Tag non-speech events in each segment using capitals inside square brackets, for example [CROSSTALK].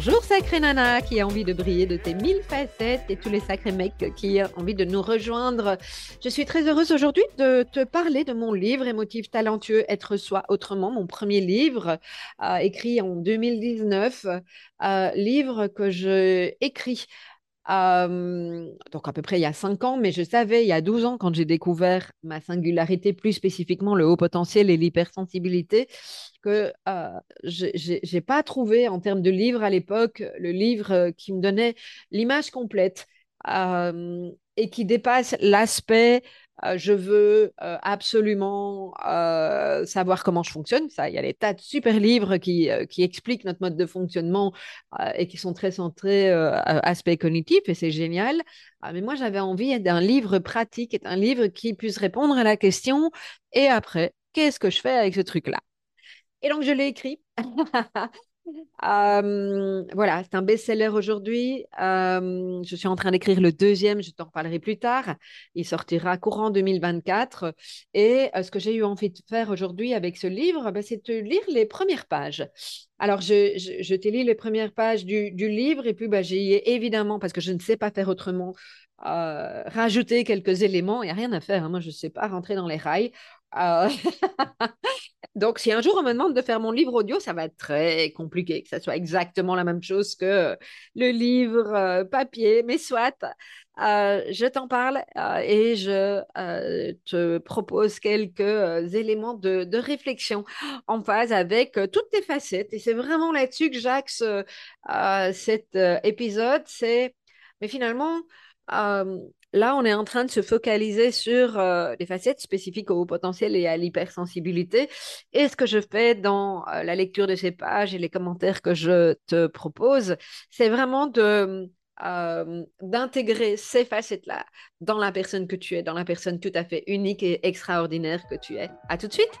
Bonjour sacré nana qui a envie de briller de tes mille facettes et tous les sacrés mecs qui ont envie de nous rejoindre. Je suis très heureuse aujourd'hui de te parler de mon livre émotif talentueux Être soi autrement, mon premier livre euh, écrit en 2019, euh, livre que je donc à peu près il y a 5 ans, mais je savais il y a 12 ans quand j'ai découvert ma singularité, plus spécifiquement le haut potentiel et l'hypersensibilité, que euh, je n'ai pas trouvé en termes de livre à l'époque le livre qui me donnait l'image complète et qui dépasse l'aspect euh, je veux euh, absolument euh, savoir comment je fonctionne. Ça, il y a des tas de super livres qui, qui expliquent notre mode de fonctionnement et qui sont très centrés aspect cognitif et c'est génial. Mais moi, j'avais envie d'un livre pratique, un livre qui puisse répondre à la question et après, qu'est-ce que je fais avec ce truc-là? Et donc, je l'ai écrit. [LAUGHS] voilà, c'est un best-seller aujourd'hui. je suis en train d'écrire le deuxième, je t'en reparlerai plus tard. Il sortira courant 2024. Et ce que j'ai eu envie de faire aujourd'hui avec ce livre, bah, c'est de lire les premières pages. Alors, je, je, t'ai lu les premières pages du, livre et puis bah, j'ai évidemment, parce que je ne sais pas faire autrement, rajouté quelques éléments. Il n'y a rien à faire. Hein. Moi, je ne sais pas rentrer dans les rails. [LAUGHS] Donc, si un jour on me demande de faire mon livre audio, ça va être très compliqué que ça soit exactement la même chose que le livre euh, papier, mais soit, euh, je t'en parle euh, et je te propose quelques éléments de, de, réflexion en phase avec toutes tes facettes. Et c'est vraiment là-dessus que j'axe cet épisode. C'est, mais finalement, Là, on est en train de se focaliser sur euh, les facettes spécifiques au potentiel et à l'hypersensibilité. Et ce que je fais dans euh, la lecture de ces pages et les commentaires que je te propose, c'est vraiment de euh, d'intégrer ces facettes-là dans la personne que tu es, dans la personne tout à fait unique et extraordinaire que tu es. À tout de suite.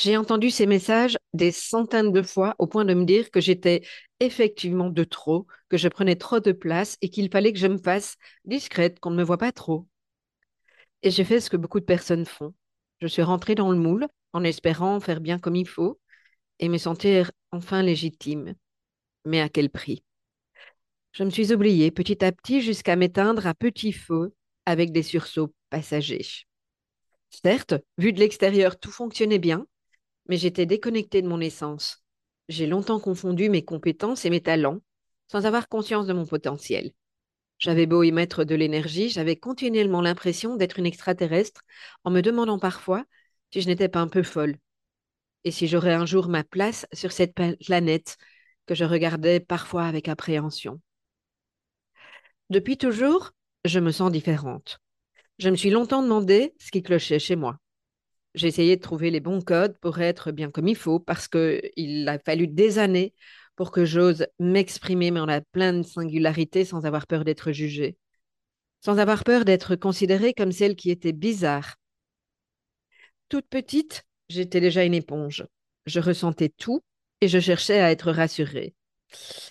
J'ai entendu ces messages des centaines de fois au point de me dire que j'étais effectivement de trop, que je prenais trop de place et qu'il fallait que je me fasse discrète, qu'on ne me voit pas trop. Et j'ai fait ce que beaucoup de personnes font. Je suis rentrée dans le moule en espérant faire bien comme il faut et me sentir enfin légitime. Mais à quel prix? Je me suis oubliée petit à petit jusqu'à m'éteindre à petit feu avec des sursauts passagers. Certes, vu de l'extérieur, tout fonctionnait bien, mais j'étais déconnectée de mon essence. J'ai longtemps confondu mes compétences et mes talents sans avoir conscience de mon potentiel. J'avais beau y mettre de l'énergie, j'avais continuellement l'impression d'être une extraterrestre en me demandant parfois si je n'étais pas un peu folle et si j'aurais un jour ma place sur cette planète que je regardais parfois avec appréhension. Depuis toujours, je me sens différente. Je me suis longtemps demandé ce qui clochait chez moi. J'ai essayé de trouver les bons codes pour être bien comme il faut parce qu'il a fallu des années pour que j'ose m'exprimer mais en la pleine singularité sans avoir peur d'être jugée, sans avoir peur d'être considérée comme celle qui était bizarre. Toute petite, j'étais déjà une éponge. Je ressentais tout et je cherchais à être rassurée.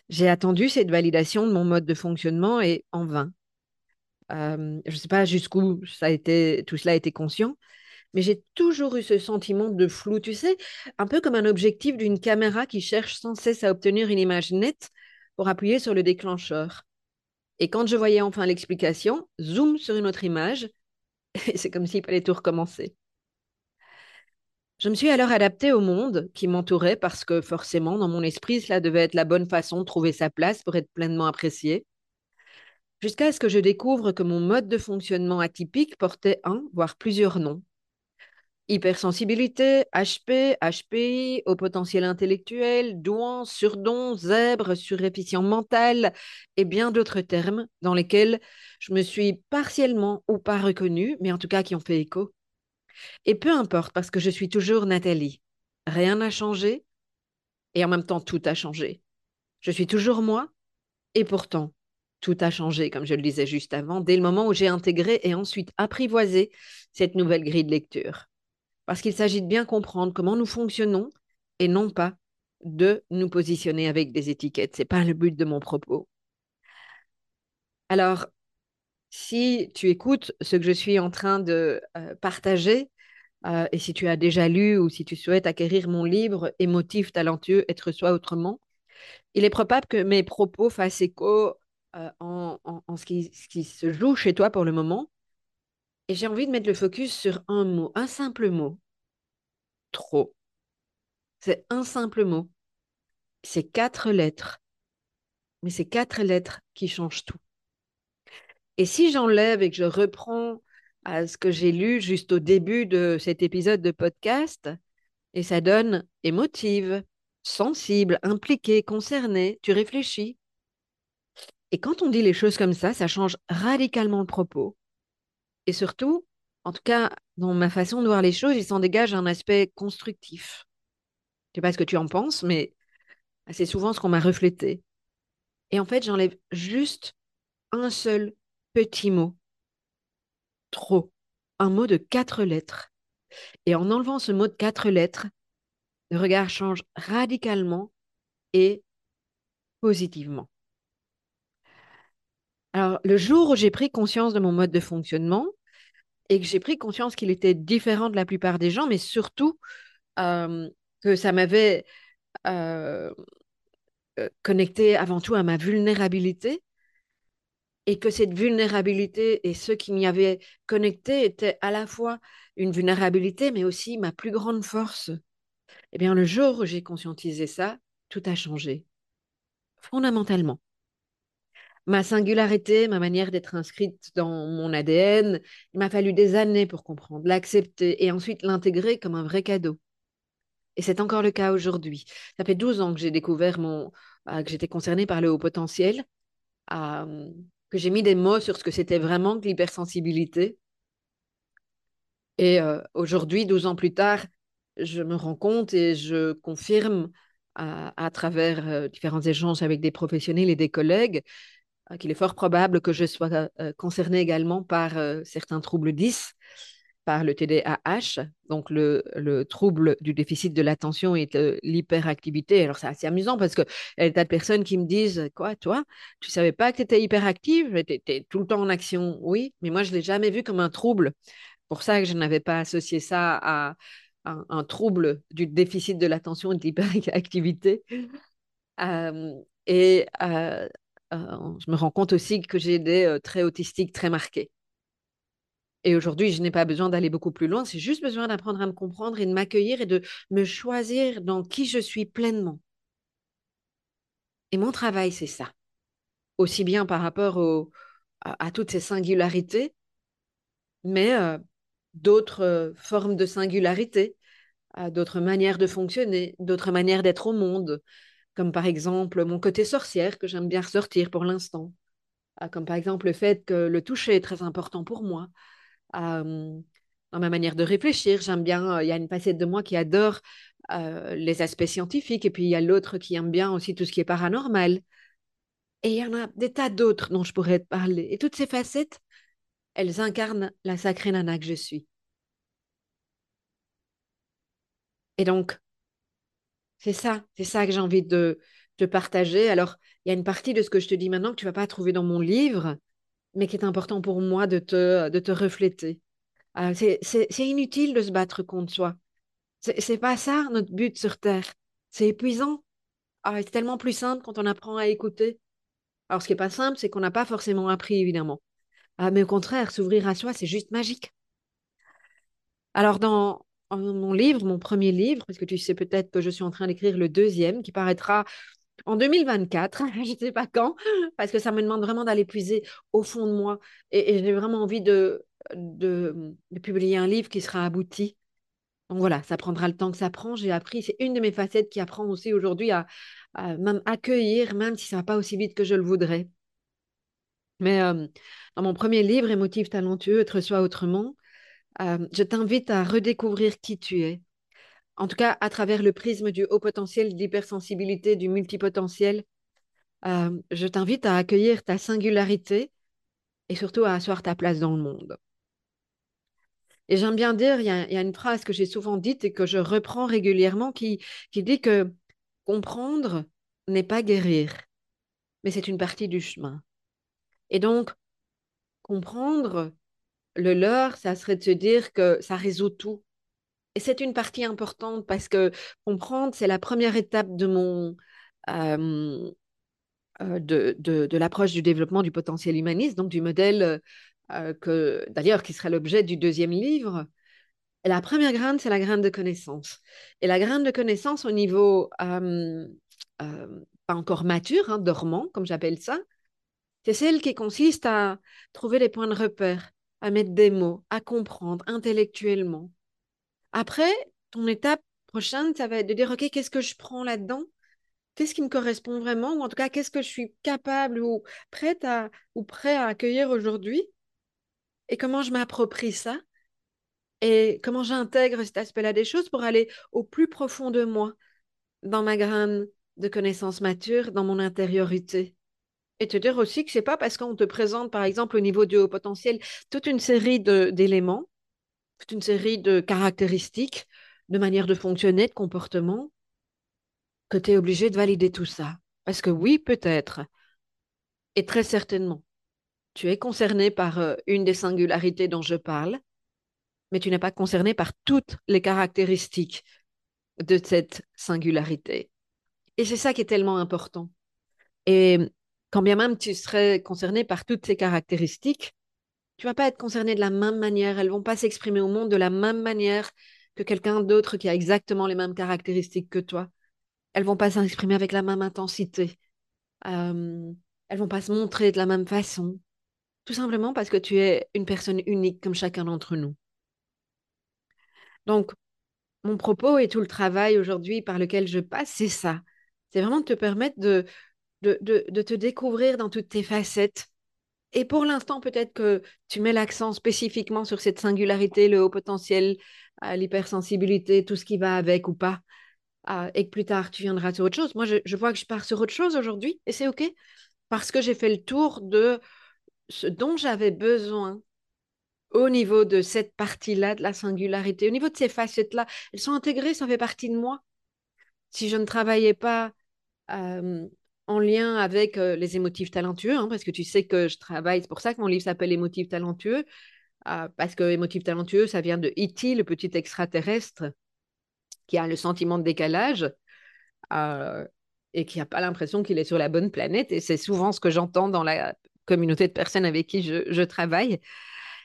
J'ai attendu cette validation de mon mode de fonctionnement et en vain. Euh, je ne sais pas jusqu'où tout cela a été conscient, mais j'ai toujours eu ce sentiment de flou, tu sais, un peu comme un objectif d'une caméra qui cherche sans cesse à obtenir une image nette pour appuyer sur le déclencheur. Et quand je voyais enfin l'explication, zoom sur une autre image, et [LAUGHS] c'est comme s'il fallait tout recommencer. Je me suis alors adaptée au monde qui m'entourait parce que forcément, dans mon esprit, cela devait être la bonne façon de trouver sa place pour être pleinement apprécié. Jusqu'à ce que je découvre que mon mode de fonctionnement atypique portait un, voire plusieurs noms. Hypersensibilité, HP, HPI, au potentiel intellectuel, douan, surdon, zèbre, surréficient mental et bien d'autres termes dans lesquels je me suis partiellement ou pas reconnue, mais en tout cas qui ont fait écho. Et peu importe, parce que je suis toujours Nathalie. Rien n'a changé et en même temps tout a changé. Je suis toujours moi et pourtant tout a changé, comme je le disais juste avant, dès le moment où j'ai intégré et ensuite apprivoisé cette nouvelle grille de lecture. Parce qu'il s'agit de bien comprendre comment nous fonctionnons et non pas de nous positionner avec des étiquettes. Ce n'est pas le but de mon propos. Alors, si tu écoutes ce que je suis en train de euh, partager, euh, et si tu as déjà lu ou si tu souhaites acquérir mon livre Émotif, talentueux, être soi autrement, il est probable que mes propos fassent écho euh, en, ce, qui, ce, qui, se joue chez toi pour le moment. Et j'ai envie de mettre le focus sur un mot, un simple mot. Trop. C'est un simple mot. C'est quatre lettres. Mais c'est quatre lettres qui changent tout. Et si j'enlève et que je reprends à ce que j'ai lu juste au début de cet épisode de podcast, et ça donne émotive, sensible, impliquée, concernée, tu réfléchis. Et quand on dit les choses comme ça, ça change radicalement le propos. Et surtout, en tout cas, dans ma façon de voir les choses, il s'en dégage un aspect constructif. Je sais pas ce que tu en penses, mais c'est souvent ce qu'on m'a reflété. Et en fait, j'enlève juste un seul petit mot. Trop. Un mot de quatre lettres. Et en enlevant ce mot de quatre lettres, le regard change radicalement et positivement. Alors, le jour où j'ai pris conscience de mon mode de fonctionnement et que j'ai pris conscience qu'il était différent de la plupart des gens, mais surtout euh, que ça m'avait euh, euh, connecté avant tout à ma vulnérabilité, et que cette vulnérabilité et ceux qui m'y avaient connecté étaient à la fois une vulnérabilité, mais aussi ma plus grande force. Eh bien, le jour où j'ai conscientisé ça, tout a changé, fondamentalement. Ma singularité, ma manière d'être inscrite dans mon ADN, il m'a fallu des années pour comprendre, l'accepter et ensuite l'intégrer comme un vrai cadeau. Et c'est encore le cas aujourd'hui. Ça fait 12 ans que j'ai découvert mon, euh, que j'étais concernée par le haut potentiel. Euh, que j'ai mis des mots sur ce que c'était vraiment que l'hypersensibilité. Et euh, aujourd'hui, 12 ans plus tard, je me rends compte et je confirme à, travers euh, différents échanges avec des professionnels et des collègues euh, qu'il est fort probable que je sois concernée également par certains troubles 10 par le TDAH, donc le, trouble du déficit de l'attention et de l'hyperactivité. Alors, c'est assez amusant parce qu'il y a des tas de personnes qui me disent Quoi, toi, tu savais pas que tu étais hyperactive Tu étais tout le temps en action. Oui, mais moi, je ne l'ai jamais vu comme un trouble. Pour ça que je n'avais pas associé ça à, un, trouble du déficit de l'attention et de l'hyperactivité. [LAUGHS] Euh, et euh, euh, je me rends compte aussi que j'ai des traits autistiques très marqués. Et aujourd'hui, je n'ai pas besoin d'aller beaucoup plus loin, c'est juste besoin d'apprendre à me comprendre et de m'accueillir et de me choisir dans qui je suis pleinement. Et mon travail, c'est ça. Aussi bien par rapport à, toutes ces singularités, mais euh, d'autres euh, formes de singularité, d'autres manières de fonctionner, d'autres manières d'être au monde, comme par exemple mon côté sorcière que j'aime bien ressortir pour l'instant, comme par exemple le fait que le toucher est très important pour moi, dans ma manière de réfléchir. J'aime bien, il y a une facette de moi qui adore les aspects scientifiques et puis il y a l'autre qui aime bien aussi tout ce qui est paranormal. Et il y en a des tas d'autres dont je pourrais te parler. Et toutes ces facettes, elles incarnent la sacrée nana que je suis. Et donc, c'est ça, c'est ça que j'ai envie de, de partager. Alors, il y a une partie de ce que je te dis maintenant que tu vas pas trouver dans mon livre, mais qui est important pour moi de te, de te refléter. Euh, c'est inutile de se battre contre soi. C'est pas ça notre but sur Terre. C'est épuisant. Ah, c'est tellement plus simple quand on apprend à écouter. Alors, ce qui n'est pas simple, c'est qu'on n'a pas forcément appris, évidemment. Ah, mais au contraire, s'ouvrir à soi, c'est juste magique. Alors, dans mon livre, mon premier livre, parce que tu sais peut-être que je suis en train d'écrire le deuxième, qui paraîtra en 2024, [LAUGHS] je ne sais pas quand, parce que ça me demande vraiment d'aller puiser au fond de moi. Et, j'ai vraiment envie de, de, publier un livre qui sera abouti. Donc voilà, ça prendra le temps que ça prend. J'ai appris, c'est une de mes facettes qui apprend aussi aujourd'hui à, même accueillir, même si ça va pas aussi vite que je le voudrais. Mais euh, dans mon premier livre, Émotif talentueux, Être soi autrement, euh, je t'invite à redécouvrir qui tu es. En tout cas, à travers le prisme du haut potentiel, de l'hypersensibilité, du multipotentiel, euh, je t'invite à accueillir ta singularité et surtout à asseoir ta place dans le monde. Et j'aime bien dire, il y, a, une phrase que j'ai souvent dite et que je reprends régulièrement qui dit que comprendre n'est pas guérir, mais c'est une partie du chemin. Et donc, comprendre le leur, ça serait de se dire que ça résout tout. Et c'est une partie importante parce que comprendre, c'est la première étape de mon euh, euh, de, de, l'approche du développement du potentiel humaniste, donc du modèle euh, que d'ailleurs qui sera l'objet du deuxième livre. la première graine, c'est la graine de connaissance. Et la graine de connaissance au niveau pas encore mature, hein, dormant, comme j'appelle ça, c'est celle qui consiste à trouver les points de repère, à mettre des mots, à comprendre intellectuellement. Après, ton étape prochaine, ça va être de dire, OK, qu'est-ce que je prends là-dedans? Qu'est-ce qui me correspond vraiment? Ou en tout cas, qu'est-ce que je suis capable ou prête à, ou prêt à accueillir aujourd'hui? Et comment je m'approprie ça? Et comment j'intègre cet aspect-là des choses pour aller au plus profond de moi, dans ma graine de connaissances matures, dans mon intériorité? Et te dire aussi que c'est pas parce qu'on te présente, par exemple, au niveau du haut potentiel, toute une série d'éléments, toute une série de caractéristiques, de manière de fonctionner, de comportement, que tu es obligé de valider tout ça. Parce que oui, peut-être, et très certainement, tu es concerné par euh, une des singularités dont je parle, mais tu n'es pas concerné par toutes les caractéristiques de cette singularité. Et c'est ça qui est tellement important. Et quand bien même tu serais concerné par toutes ces caractéristiques, tu vas pas être concerné de la même manière. Elles vont pas s'exprimer au monde de la même manière que quelqu'un d'autre qui a exactement les mêmes caractéristiques que toi. Elles vont pas s'exprimer avec la même intensité. Euh, elles vont pas se montrer de la même façon. Tout simplement parce que tu es une personne unique comme chacun d'entre nous. Donc, mon propos et tout le travail aujourd'hui par lequel je passe, c'est ça. C'est vraiment de te permettre de, de, te découvrir dans toutes tes facettes. Et pour l'instant, peut-être que tu mets l'accent spécifiquement sur cette singularité, le haut potentiel, euh, l'hypersensibilité, tout ce qui va avec ou pas, euh, et que plus tard, tu viendras sur autre chose. Moi, je, vois que je pars sur autre chose aujourd'hui, et c'est OK, parce que j'ai fait le tour de ce dont j'avais besoin au niveau de cette partie-là, de la singularité, au niveau de ces facettes-là. Elles sont intégrées, ça fait partie de moi. Si je ne travaillais pas euh, en lien avec les émotifs talentueux, hein, parce que tu sais que je travaille, c'est pour ça que mon livre s'appelle Émotifs talentueux, euh, parce que émotifs talentueux, ça vient de E.T., le petit extraterrestre qui a le sentiment de décalage euh, et qui n'a pas l'impression qu'il est sur la bonne planète. Et c'est souvent ce que j'entends dans la communauté de personnes avec qui je, je travaille.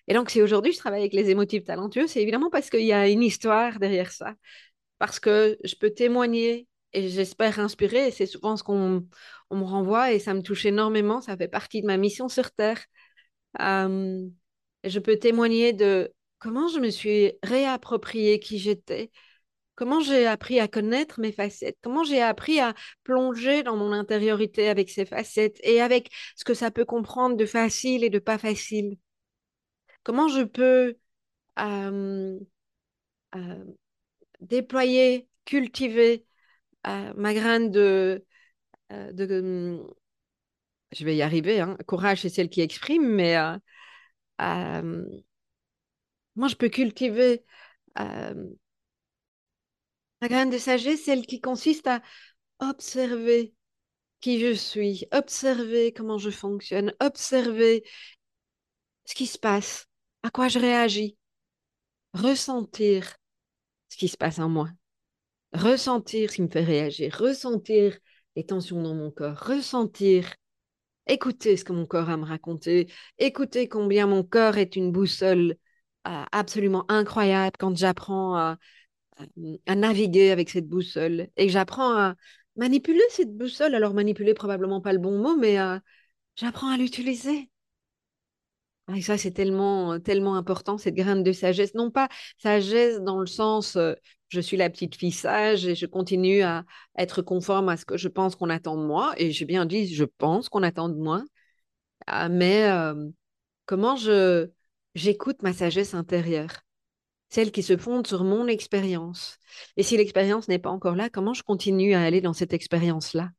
Et donc, si aujourd'hui je travaille avec les émotifs talentueux, c'est évidemment parce qu'il y a une histoire derrière ça, parce que je peux témoigner j'espère inspirer. C'est souvent ce qu'on me renvoie et ça me touche énormément. Ça fait partie de ma mission sur Terre. je peux témoigner de comment je me suis réapproprié qui j'étais, comment j'ai appris à connaître mes facettes, comment j'ai appris à plonger dans mon intériorité avec ces facettes et avec ce que ça peut comprendre de facile et de pas facile. Comment je peux déployer, cultiver ma graine de, euh, hum, je vais y arriver, hein. courage, c'est celle qui exprime, mais euh, euh, moi, je peux cultiver ma graine de sagesse, celle qui consiste à observer qui je suis, observer comment je fonctionne, observer ce qui se passe, à quoi je réagis, ressentir ce qui se passe en moi ressentir ce qui me fait réagir, ressentir les tensions dans mon corps, ressentir écouter ce que mon corps a à me raconter, écouter combien mon corps est une boussole euh, absolument incroyable quand j'apprends à, naviguer avec cette boussole et j'apprends à manipuler cette boussole. Alors manipuler probablement pas le bon mot, mais euh, j'apprends à l'utiliser. Et ça, c'est tellement, tellement important, cette graine de sagesse. Non pas sagesse dans le sens, je suis la petite fille sage et je continue à être conforme à ce que je pense qu'on attend de moi. Et j'ai bien dit, je pense qu'on attend de moi. Ah, mais comment je j'écoute ma sagesse intérieure, celle qui se fonde sur mon expérience. Et si l'expérience n'est pas encore là, comment je continue à aller dans cette expérience-là?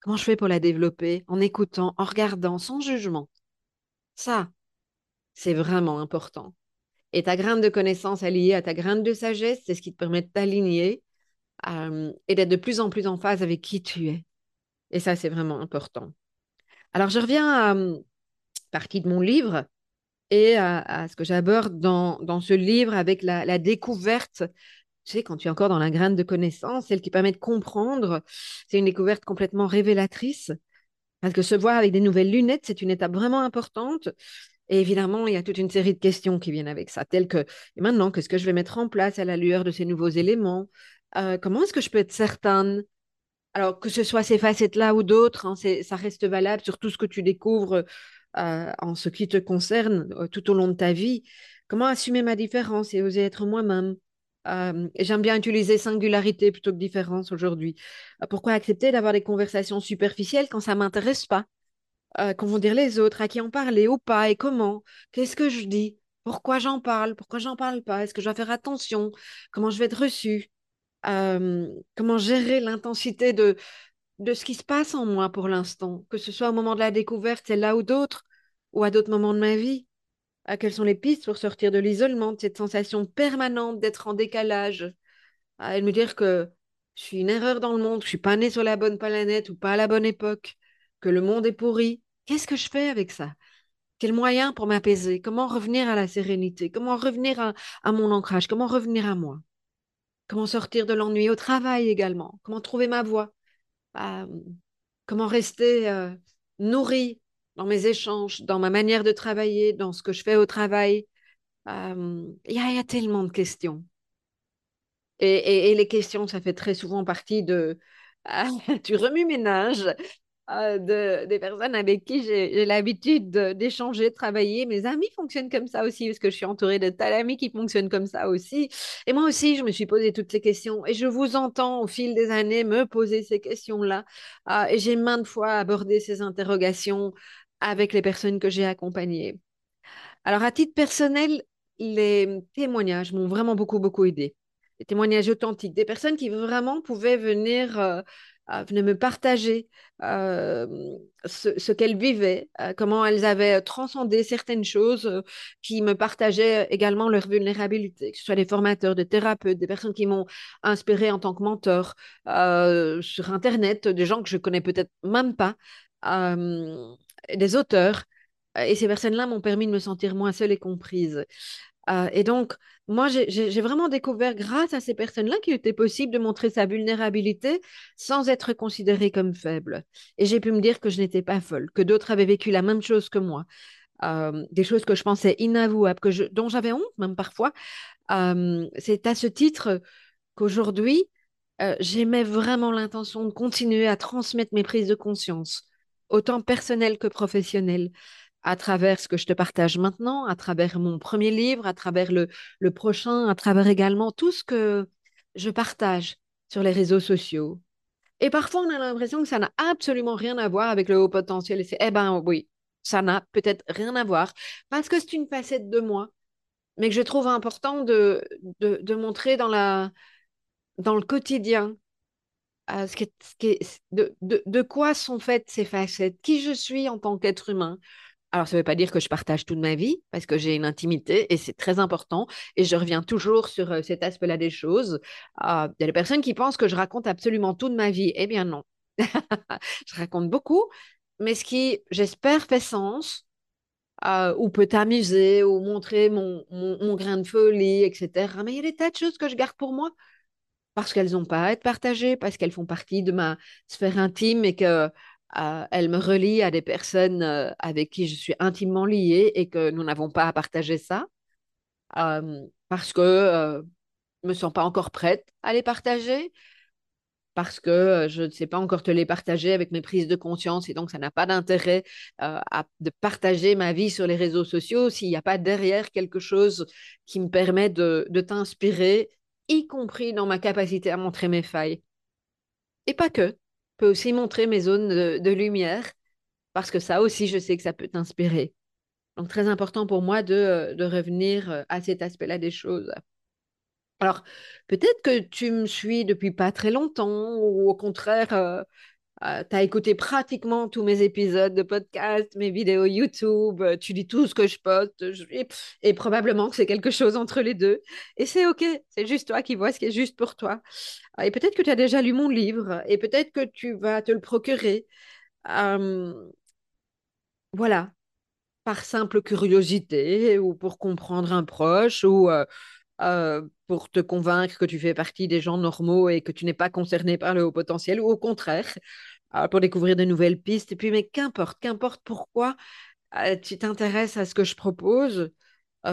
Comment je fais pour la développer? En écoutant, en regardant, sans jugement. Ça, c'est vraiment important. Et ta graine de connaissance alliée à ta graine de sagesse, c'est ce qui te permet de t'aligner euh, et d'être de plus en plus en phase avec qui tu es. Et ça, c'est vraiment important. Alors, je reviens à euh, partie de mon livre et à, ce que j'aborde dans, dans, ce livre avec la, la, découverte. Tu sais, quand tu es encore dans la graine de connaissance, celle qui permet de comprendre, c'est une découverte complètement révélatrice. Parce que se voir avec des nouvelles lunettes, c'est une étape vraiment importante. Et évidemment, il y a toute une série de questions qui viennent avec ça, telles que et maintenant, qu'est-ce que je vais mettre en place à la lueur de ces nouveaux éléments? Euh, Comment est-ce que je peux être certaine? Alors, que ce soit ces facettes-là ou d'autres, hein, ça reste valable sur tout ce que tu découvres euh, en ce qui te concerne euh, tout au long de ta vie. Comment assumer ma différence et oser être moi-même? J'aime bien utiliser singularité plutôt que différence aujourd'hui. pourquoi accepter d'avoir des conversations superficielles quand ça ne m'intéresse pas? Euh, Qu'en vont dire les autres À qui en parler ou pas Et comment? Qu'est-ce que je dis? Pourquoi j'en parle? Pourquoi j'en parle pas? Est-ce que je dois faire attention? Comment je vais être reçue? Comment gérer l'intensité de, de ce qui se passe en moi pour l'instant? Que ce soit au moment de la découverte, c'est là ou d'autres, ou à d'autres moments de ma vie à Quelles sont les pistes pour sortir de l'isolement, de cette sensation permanente d'être en décalage? À me dire que je suis une erreur dans le monde, que je suis pas née sur la bonne planète ou pas à la bonne époque, que le monde est pourri, Qu'est-ce que je fais avec ça? Quel moyen pour m'apaiser? Comment revenir à la sérénité? Comment revenir à, mon ancrage? Comment revenir à moi? Comment sortir de l'ennui? Au travail également. Comment trouver ma voie? Euh, Comment rester euh, nourri dans mes échanges, dans ma manière de travailler, dans ce que je fais au travail euh, Il y, a tellement de questions. Et, les questions, ça fait très souvent partie de [LAUGHS] tu remue-ménage euh, de, des personnes avec qui j'ai l'habitude d'échanger, de, travailler. Mes amis fonctionnent comme ça aussi, parce que je suis entourée de tas d'amis qui fonctionnent comme ça aussi. Et moi aussi, je me suis posé toutes ces questions. Et je vous entends au fil des années me poser ces questions-là. Euh, et j'ai maintes fois abordé ces interrogations avec les personnes que j'ai accompagnées. Alors, à titre personnel, les témoignages m'ont vraiment beaucoup, beaucoup aidé. Les témoignages authentiques, des personnes qui vraiment pouvaient venir euh, venaient me partager euh, ce, qu'elles vivaient, euh, comment elles avaient transcendé certaines choses, euh, qui me partageaient également leur vulnérabilité, que ce soit des formateurs, des thérapeutes, des personnes qui m'ont inspiré en tant que mentor sur Internet, des gens que je connais peut-être même pas, des auteurs. Et ces personnes-là m'ont permis de me sentir moins seule et comprise. Euh, et donc, moi, j'ai vraiment découvert grâce à ces personnes-là qu'il était possible de montrer sa vulnérabilité sans être considérée comme faible. Et j'ai pu me dire que je n'étais pas folle, que d'autres avaient vécu la même chose que moi. Euh, des choses que je pensais inavouables, que dont j'avais honte même parfois. Euh, c'est à ce titre qu'aujourd'hui, j'aimais vraiment l'intention de continuer à transmettre mes prises de conscience, autant personnelles que professionnelles à travers ce que je te partage maintenant, à travers mon premier livre, à travers le, le prochain, à travers également tout ce que je partage sur les réseaux sociaux. Et parfois, on a l'impression que ça n'a absolument rien à voir avec le haut potentiel. Et c'est, eh ben oui, ça n'a peut-être rien à voir parce que c'est une facette de moi, mais que je trouve important de, de, de montrer dans, la, dans le quotidien. De, de, de quoi sont faites ces facettes, qui je suis en tant qu'être humain, alors, ça ne veut pas dire que je partage toute ma vie, parce que j'ai une intimité et c'est très important. Et je reviens toujours sur euh, cet aspect-là des choses. Ah, il y a des personnes qui pensent que je raconte absolument toute ma vie. Eh bien, non. [LAUGHS] je raconte beaucoup, mais ce qui, j'espère, fait sens, euh, ou peut t'amuser, ou montrer mon, mon, grain de folie, etc. Mais il y a des tas de choses que je garde pour moi parce qu'elles n'ont pas à être partagées, parce qu'elles font partie de ma sphère intime et que elle me relie à des personnes avec qui je suis intimement liée et que nous n'avons pas à partager ça. Parce que je ne me sens pas encore prête à les partager parce que je ne sais pas encore te les partager avec mes prises de conscience et donc ça n'a pas d'intérêt de partager ma vie sur les réseaux sociaux s'il n'y a pas derrière quelque chose qui me permet de, de t'inspirer, y compris dans ma capacité à montrer mes failles. Et pas que, je peux aussi montrer mes zones de, lumière parce que ça aussi, je sais que ça peut t'inspirer. Donc très important pour moi de, de revenir à cet aspect-là des choses. Alors, peut-être que tu me suis depuis pas très longtemps, ou au contraire, euh, euh, tu as écouté pratiquement tous mes épisodes de podcast, mes vidéos YouTube, euh, tu dis tout ce que je poste, et, probablement que c'est quelque chose entre les deux. Et c'est OK, c'est juste toi qui vois ce qui est juste pour toi. Et peut-être que tu as déjà lu mon livre, et peut-être que tu vas te le procurer. voilà, par simple curiosité, ou pour comprendre un proche, ou euh, pour te convaincre que tu fais partie des gens normaux et que tu n'es pas concerné par le haut potentiel, ou au contraire, euh, pour découvrir de nouvelles pistes. Et puis, mais qu'importe, qu'importe pourquoi euh, tu t'intéresses à ce que je propose,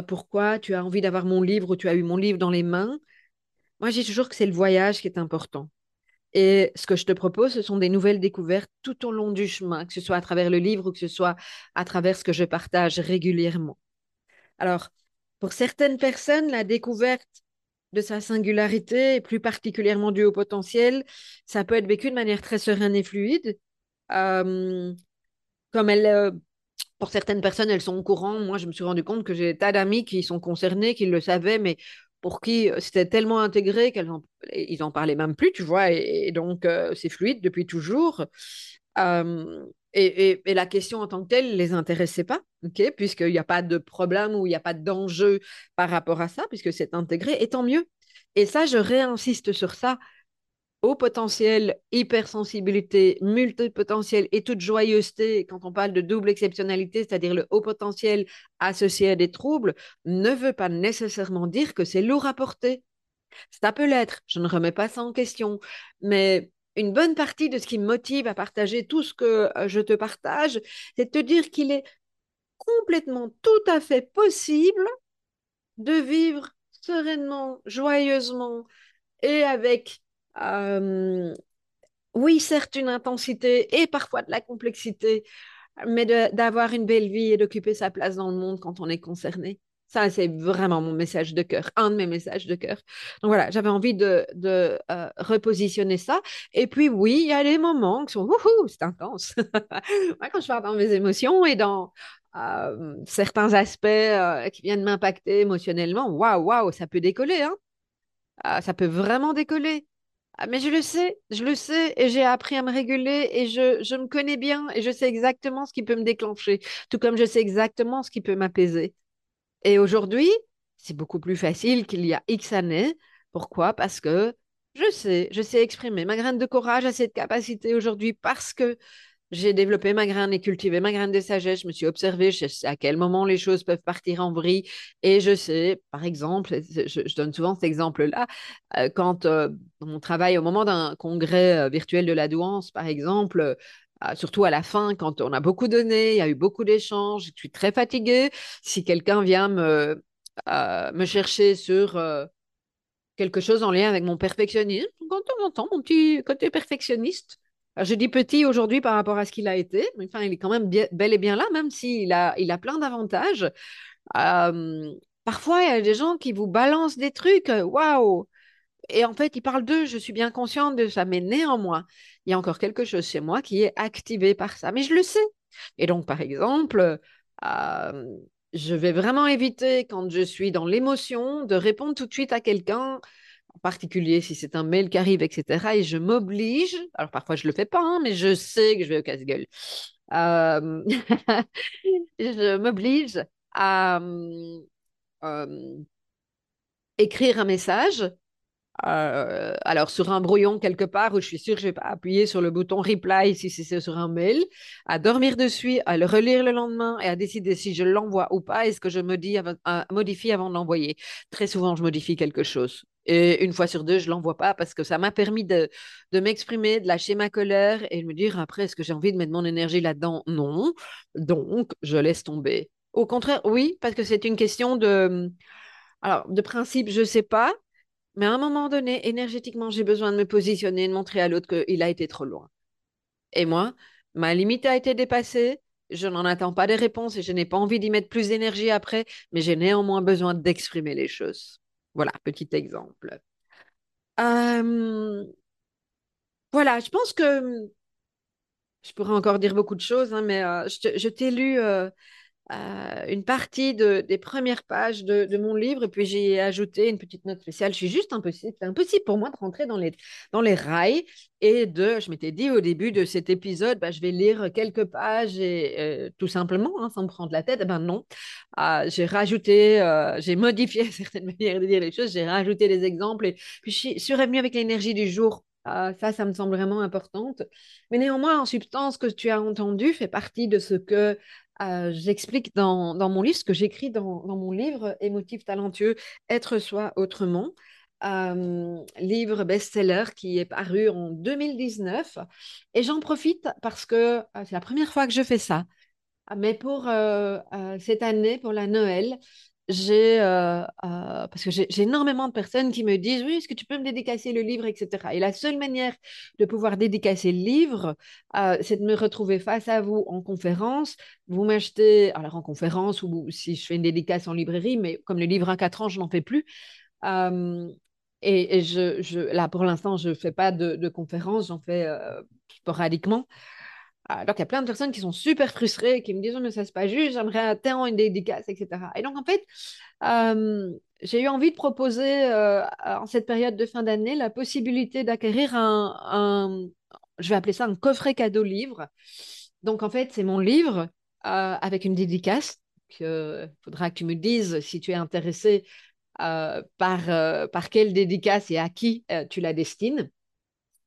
pourquoi tu as envie d'avoir mon livre ou tu as eu mon livre dans les mains. Moi, dis toujours que c'est le voyage qui est important. Et ce que je te propose, ce sont des nouvelles découvertes tout au long du chemin, que ce soit à travers le livre ou que ce soit à travers ce que je partage régulièrement. Alors, pour certaines personnes, la découverte de sa singularité, et plus particulièrement du haut potentiel, ça peut être vécu de manière très sereine et fluide. Euh, comme euh, pour certaines personnes, elles sont au courant. Moi, je me suis rendu compte que j'ai tas d'amis qui sont concernés, qui le savaient, mais pour qui euh, c'était tellement intégré qu'ils en, en parlaient même plus, tu vois, et, donc c'est fluide depuis toujours. Et, la question en tant que telle ne les intéressait pas, ok, puisqu'il n'y a pas de problème ou il n'y a pas d'enjeu par rapport à ça, puisque c'est intégré, et tant mieux. Et ça, je réinsiste sur ça. Au potentiel, hypersensibilité, multipotentiel et toute joyeuseté, quand on parle de double exceptionnalité, c'est-à-dire le haut potentiel associé à des troubles, ne veut pas nécessairement dire que c'est lourd à porter. Ça peut l'être, je ne remets pas ça en question, mais une bonne partie de ce qui me motive à partager tout ce que je te partage, c'est de te dire qu'il est complètement tout à fait possible de vivre sereinement, joyeusement et avec, oui, certes, une intensité et parfois de la complexité, mais d'avoir une belle vie et d'occuper sa place dans le monde quand on est concerné. Ça, c'est vraiment mon message de cœur, un de mes messages de cœur. Donc voilà, j'avais envie de, euh, repositionner ça. Et puis oui, il y a des moments qui sont, wouhou, c'est intense. [LAUGHS] Moi, quand je parle dans mes émotions et dans euh, certains aspects euh, qui viennent m'impacter émotionnellement, waouh, waouh, ça peut décoller. Hein? Ah, ça peut vraiment décoller. Ah, mais je le sais, je le sais, et j'ai appris à me réguler, et je me connais bien, et je sais exactement ce qui peut me déclencher, tout comme je sais exactement ce qui peut m'apaiser. Et aujourd'hui, c'est beaucoup plus facile qu'il y a X années. Pourquoi? Parce que je sais, je sais exprimer. Ma graine de courage a cette capacité aujourd'hui parce que j'ai développé ma graine et cultivé ma graine de sagesse. Je me suis observée, je sais à quel moment les choses peuvent partir en vrille. Et je sais, par exemple, je, donne souvent cet exemple-là, euh, quand euh, on travaille au moment d'un congrès euh, virtuel de la douance, par exemple, surtout à la fin, quand on a beaucoup donné, il y a eu beaucoup d'échanges, je suis très fatiguée. Si quelqu'un vient me, euh, chercher sur euh, quelque chose en lien avec mon perfectionnisme, quand on entend mon petit côté perfectionniste, je dis petit aujourd'hui par rapport à ce qu'il a été, mais enfin, il est quand même bel et bien là, même s'il a, il a plein d'avantages. Parfois, il y a des gens qui vous balancent des trucs, waouh! Et en fait, ils parlent d'eux, je suis bien consciente de ça, mais néanmoins, il y a encore quelque chose chez moi qui est activé par ça. Mais je le sais. Et donc, par exemple, euh, je vais vraiment éviter, quand je suis dans l'émotion, de répondre tout de suite à quelqu'un, en particulier si c'est un mail qui arrive, etc. Et je m'oblige, alors parfois je ne le fais pas, hein, mais je sais que je vais au casse-gueule. Euh, [LAUGHS] je m'oblige à euh, écrire un message euh, alors, sur un brouillon quelque part où je suis sûre que je ne vais appuyer sur le bouton reply si c'est sur un mail, à dormir dessus, à le relire le lendemain et à décider si je l'envoie ou pas. Est-ce que je modifie avant, de l'envoyer Très souvent, je modifie quelque chose. Et une fois sur deux, je l'envoie pas parce que ça m'a permis de, de m'exprimer, de lâcher ma colère et de me dire après, est-ce que j'ai envie de mettre mon énergie là-dedans? Non. Donc, je laisse tomber. Au contraire, oui, parce que c'est une question de... Alors, de principe, je sais pas, mais à un moment donné, énergétiquement, j'ai besoin de me positionner, de montrer à l'autre qu'il a été trop loin. Et moi, ma limite a été dépassée. Je n'en attends pas des réponses et je n'ai pas envie d'y mettre plus d'énergie après, mais j'ai néanmoins besoin d'exprimer les choses. Voilà, petit exemple. Voilà, je pense que je pourrais encore dire beaucoup de choses, hein, mais euh, je t'ai lu euh, euh, une partie des premières pages de, mon livre et puis j'ai ajouté une petite note spéciale. Je suis juste impossible, c'est impossible pour moi de rentrer dans les, dans les rails et de, je m'étais dit au début de cet épisode, bah, je vais lire quelques pages et euh, tout simplement, hein, sans me prendre la tête. Eh ben non, euh, j'ai rajouté, j'ai modifié [LAUGHS] certaines manières de dire les choses, j'ai rajouté des exemples et puis je suis, revenue avec l'énergie du jour. ça, ça me semble vraiment importante. Mais néanmoins, en substance, ce que tu as entendu fait partie de ce que euh, j'explique dans, mon livre, ce que j'écris dans, mon livre Émotif talentueux, Être soi autrement, euh, livre best-seller qui est paru en 2019. Et j'en profite parce que euh, c'est la première fois que je fais ça. Mais pour cette année, pour la Noël, j'ai, euh, euh, parce que j'ai énormément de personnes qui me disent, oui, est-ce que tu peux me dédicacer le livre, etc. Et la seule manière de pouvoir dédicacer le livre, euh, c'est de me retrouver face à vous en conférence. Vous m'achetez, alors en conférence ou si je fais une dédicace en librairie, mais comme le livre a 4 ans, je n'en fais plus. et, je, je, là, pour l'instant, je ne fais pas de, de conférences, j'en fais sporadiquement. Ah, donc, il y a plein de personnes qui sont super frustrées, qui me disent, oh, mais ça se passe juste, j'aimerais tellement une dédicace, etc. Et donc, en fait, j'ai eu envie de proposer, en cette période de fin d'année, la possibilité d'acquérir un, je vais appeler ça un coffret cadeau livre. Donc, en fait, c'est mon livre avec une dédicace. Il faudra que tu me dises si tu es intéressé par, par quelle dédicace et à qui tu la destines.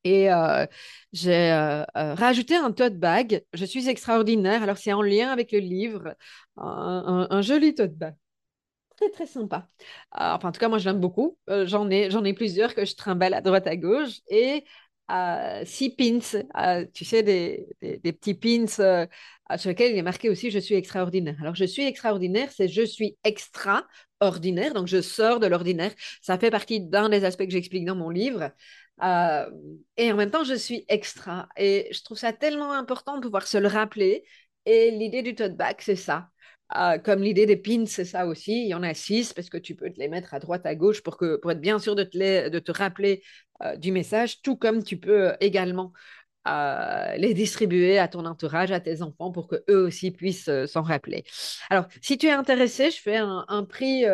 Et euh, j'ai euh, euh, rajouté un tote bag. Je suis extraordinaire. Alors, c'est en lien avec le livre. Un, joli tote bag. Très, très sympa. enfin, en tout cas, moi, je l'aime beaucoup. j'en, ai, plusieurs que je trimballe à droite, à gauche. Et six pins, tu sais, des, des, petits pins sur lesquels il est marqué aussi Je suis extraordinaire. Alors, je suis extraordinaire, c'est je suis extraordinaire. Donc, je sors de l'ordinaire. Ça fait partie d'un des aspects que j'explique dans mon livre. Euh, et en même temps, je suis extra. Et je trouve ça tellement important de pouvoir se le rappeler. Et l'idée du tote bag, c'est ça. Euh, comme l'idée des pins, c'est ça aussi. Il y en a six parce que tu peux te les mettre à droite, à gauche pour, que, pour être bien sûr de te, de te rappeler euh, du message, tout comme tu peux également les distribuer à ton entourage, à tes enfants, pour que eux aussi puissent s'en rappeler. Alors, si tu es intéressé, je fais un, prix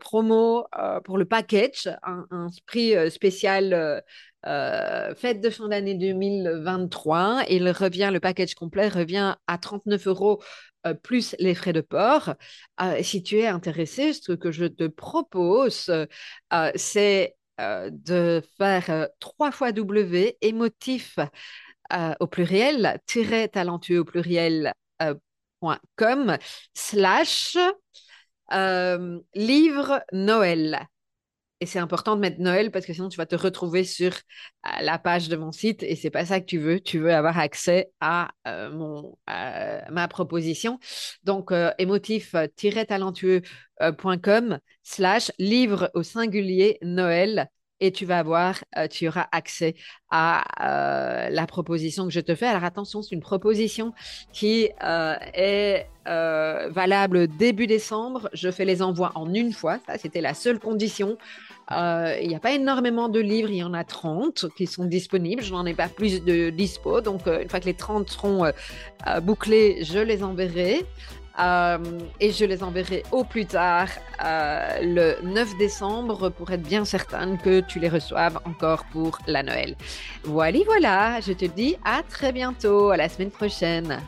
promo pour le package, un, prix spécial euh, fête de fin d'année 2023. Il revient, le package complet revient à 39 euros euh, plus les frais de port. Euh, si tu es intéressé, ce que je te propose, c'est de faire trois fois W émotif au pluriel, talentueux au pluriel. .com slash livre Noël. Et c'est important de mettre Noël parce que sinon tu vas te retrouver sur euh, la page de mon site et c'est pas ça que tu veux. Tu veux avoir accès à euh, mon ma proposition. Donc euh, émotif-talentueux.com slash livre au singulier Noël et tu vas avoir, tu auras accès à la proposition que je te fais. Alors attention, c'est une proposition qui est valable début décemembre. Je fais les envois en une fois. Ça, c'était la seule condition. Euh, il n'y a pas énormément de livres, il y en a 30 qui sont disponibles. Je n'en ai pas plus de dispo. Donc, euh, une fois que les 30 seront euh, bouclés, je les enverrai. Et je les enverrai au plus tard le 9 décembre pour être bien certaine que tu les reçoives encore pour la Noël. Voilà, voilà, je te dis à très bientôt, à la semaine prochaine.